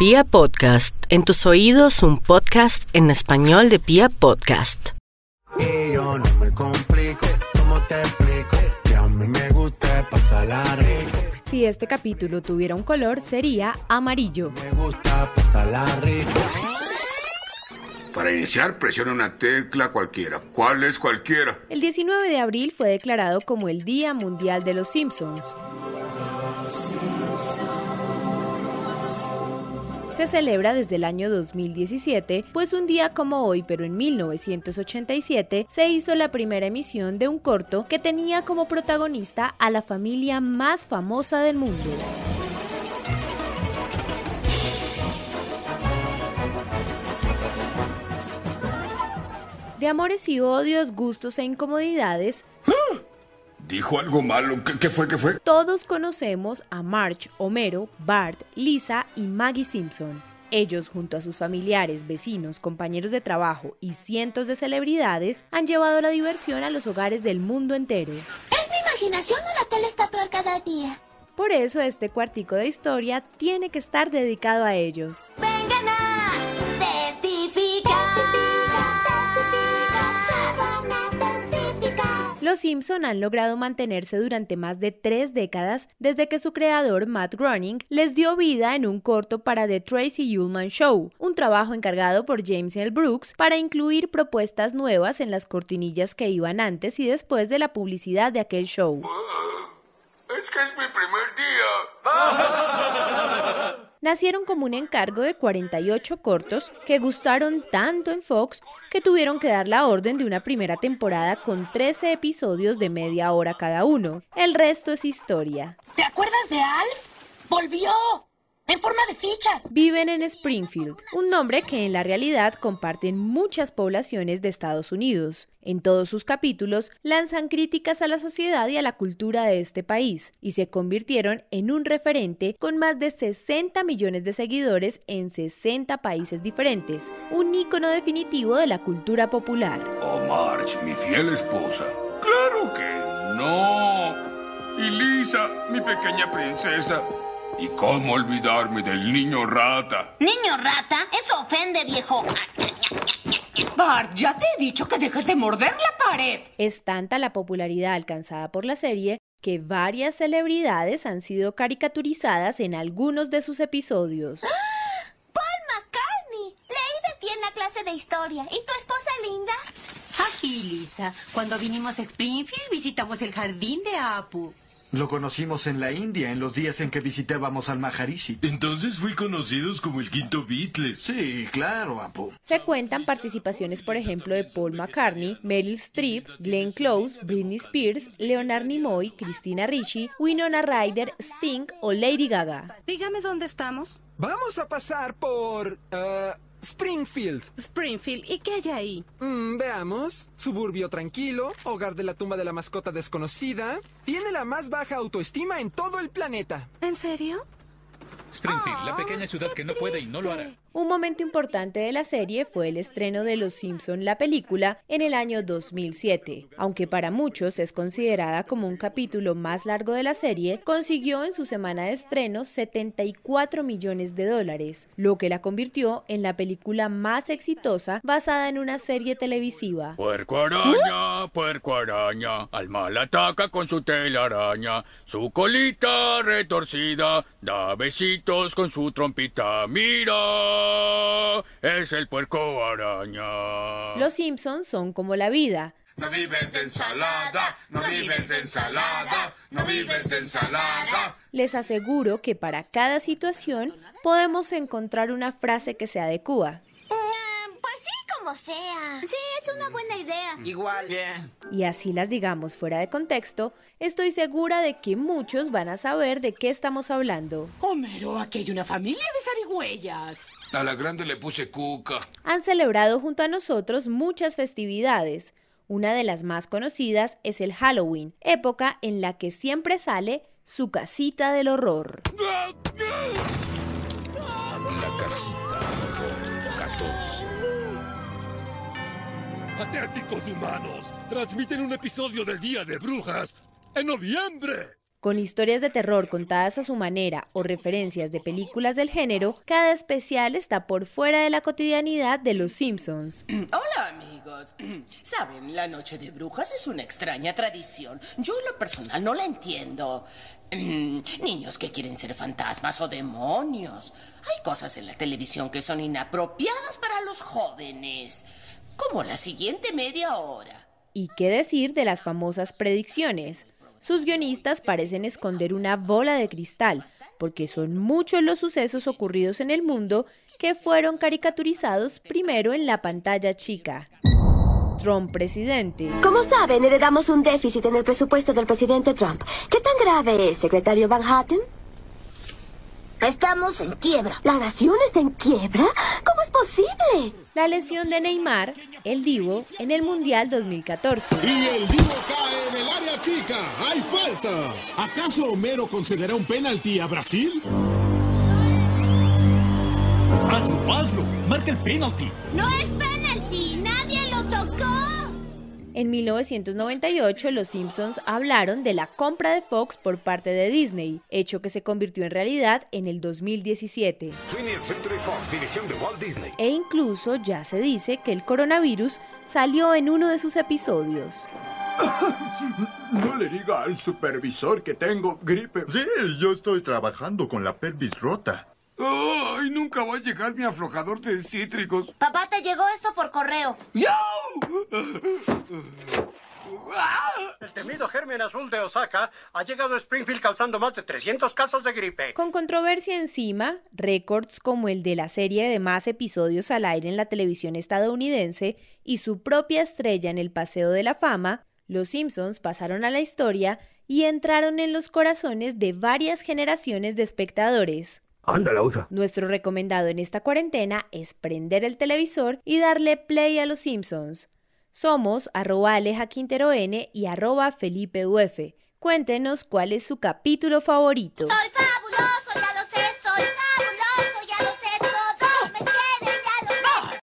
Pia Podcast, en tus oídos un podcast en español de Pia Podcast. Y yo no me complico, ¿cómo te explico? Que a mí me gusta pasarla rico. Si este capítulo tuviera un color, sería amarillo. Me gusta pasarla rico. Para iniciar, presione una tecla cualquiera. ¿Cuál es cualquiera? El 19 de abril fue declarado como el Día Mundial de los Simpsons. Se celebra desde el año 2017, pues un día como hoy, pero en 1987, se hizo la primera emisión de un corto que tenía como protagonista a la familia más famosa del mundo. De amores y odios, gustos e incomodidades, ¿Dijo algo malo? ¿Qué, qué fue? ¿Qué fue? todos conocemos a Marge, Homero, Bart, Lisa y Maggie Simpson. Ellos, junto a sus familiares, vecinos, compañeros de trabajo y cientos de celebridades, han llevado la diversión a los hogares del mundo entero. ¿Es mi imaginación o la tele está peor cada día? Por eso este cuartico de historia tiene que estar dedicado a ellos. ¡Vengan a Los Simpson han logrado mantenerse durante más de tres décadas desde que su creador Matt Groening les dio vida en un corto para The Tracy Ullman Show, un trabajo encargado por James L. Brooks para incluir propuestas nuevas en las cortinillas que iban antes y después de la publicidad de aquel show. Es que es mi primer día. Nacieron como un encargo de 48 cortos que gustaron tanto en Fox que tuvieron que dar la orden de una primera temporada con 13 episodios de media hora cada uno. El resto es historia. ¿Te acuerdas de Alf? ¡Volvió! ¡En forma de fichas! Viven en Springfield, un nombre que en la realidad comparten muchas poblaciones de Estados Unidos. En todos sus capítulos lanzan críticas a la sociedad y a la cultura de este país y se convirtieron en un referente con más de 60 millones de seguidores en 60 países diferentes, un ícono definitivo de la cultura popular. Oh, Marge, mi fiel esposa. ¡Claro que no! Y Lisa, mi pequeña princesa. ¿Y cómo olvidarme del niño rata? Niño rata, eso ofende, viejo. Bart, ya te he dicho que dejes de morder la pared. Es tanta la popularidad alcanzada por la serie que varias celebridades han sido caricaturizadas en algunos de sus episodios. Paul McCartney. Leí de ti en la clase de historia. ¿Y tu esposa linda? Aquí, Lisa. Cuando vinimos a Springfield visitamos el jardín de Apu. Lo conocimos en la India en los días en que visitábamos al Maharishi. Entonces fui conocidos como el quinto Beatles. Sí, claro, Apu. Se cuentan participaciones, por ejemplo, de Paul McCartney, Meryl Streep, Glenn Close, Britney Spears, Leonard Nimoy, Christina Ricci, Winona Ryder, Sting o Lady Gaga. Dígame dónde estamos. Vamos a pasar por eh, Springfield. Springfield. ¿Y qué hay ahí? Mm, veamos. Suburbio tranquilo, hogar de la tumba de la mascota desconocida. Tiene la más baja autoestima en todo el planeta. ¿En serio? Springfield, la pequeña ciudad que no puede y no lo hará. Un momento importante de la serie fue el estreno de Los Simpson la película en el año 2007. Aunque para muchos es considerada como un capítulo más largo de la serie, consiguió en su semana de estreno 74 millones de dólares, lo que la convirtió en la película más exitosa basada en una serie televisiva. Puerco araña, puerco araña, al mal ataca con su telaraña, su colita retorcida, da besitos con su trompita, mira, es el puerco araña. Los Simpsons son como la vida. No vives de ensalada, no vives de ensalada, no vives de ensalada. Les aseguro que para cada situación podemos encontrar una frase que se adecua. Mm, como sea. Sí, es una buena idea. Igual. Bien. Y así las digamos fuera de contexto, estoy segura de que muchos van a saber de qué estamos hablando. Homero, aquí hay una familia de zarigüeyas. A la grande le puse cuca. Han celebrado junto a nosotros muchas festividades. Una de las más conocidas es el Halloween, época en la que siempre sale su casita del horror. La casita Patéticos humanos. Transmiten un episodio del Día de Brujas en noviembre. Con historias de terror contadas a su manera o referencias de películas del género, cada especial está por fuera de la cotidianidad de los Simpsons. Hola amigos. Saben, la noche de brujas es una extraña tradición. Yo en lo personal no la entiendo. Niños que quieren ser fantasmas o demonios. Hay cosas en la televisión que son inapropiadas para los jóvenes. Como la siguiente media hora. ¿Y qué decir de las famosas predicciones? Sus guionistas parecen esconder una bola de cristal, porque son muchos los sucesos ocurridos en el mundo que fueron caricaturizados primero en la pantalla chica. Trump presidente. Como saben, heredamos un déficit en el presupuesto del presidente Trump. ¿Qué tan grave es, secretario Van Houten? Estamos en quiebra. ¿La nación está en quiebra? ¿Cómo es posible? La lesión de Neymar, el Divo, en el Mundial 2014. Y el Divo cae en el área chica. ¡Hay falta! ¿Acaso Homero concederá un penalti a Brasil? Hazlo, hazlo. Marca el penalti. No es En 1998, los Simpsons hablaron de la compra de Fox por parte de Disney, hecho que se convirtió en realidad en el 2017. E incluso ya se dice que el coronavirus salió en uno de sus episodios. No le diga al supervisor que tengo gripe. Sí, yo estoy trabajando con la pelvis rota. ¡Ay! Nunca va a llegar mi aflojador de cítricos. Papá, te llegó esto por correo. El temido germen azul de Osaka ha llegado a Springfield causando más de 300 casos de gripe. Con controversia encima, récords como el de la serie de más episodios al aire en la televisión estadounidense y su propia estrella en el Paseo de la Fama, los Simpsons pasaron a la historia y entraron en los corazones de varias generaciones de espectadores. Nuestro recomendado en esta cuarentena es prender el televisor y darle play a los Simpsons. Somos arroba Aleja Quintero N y arroba Felipe Uf. Cuéntenos cuál es su capítulo favorito. ¡Soy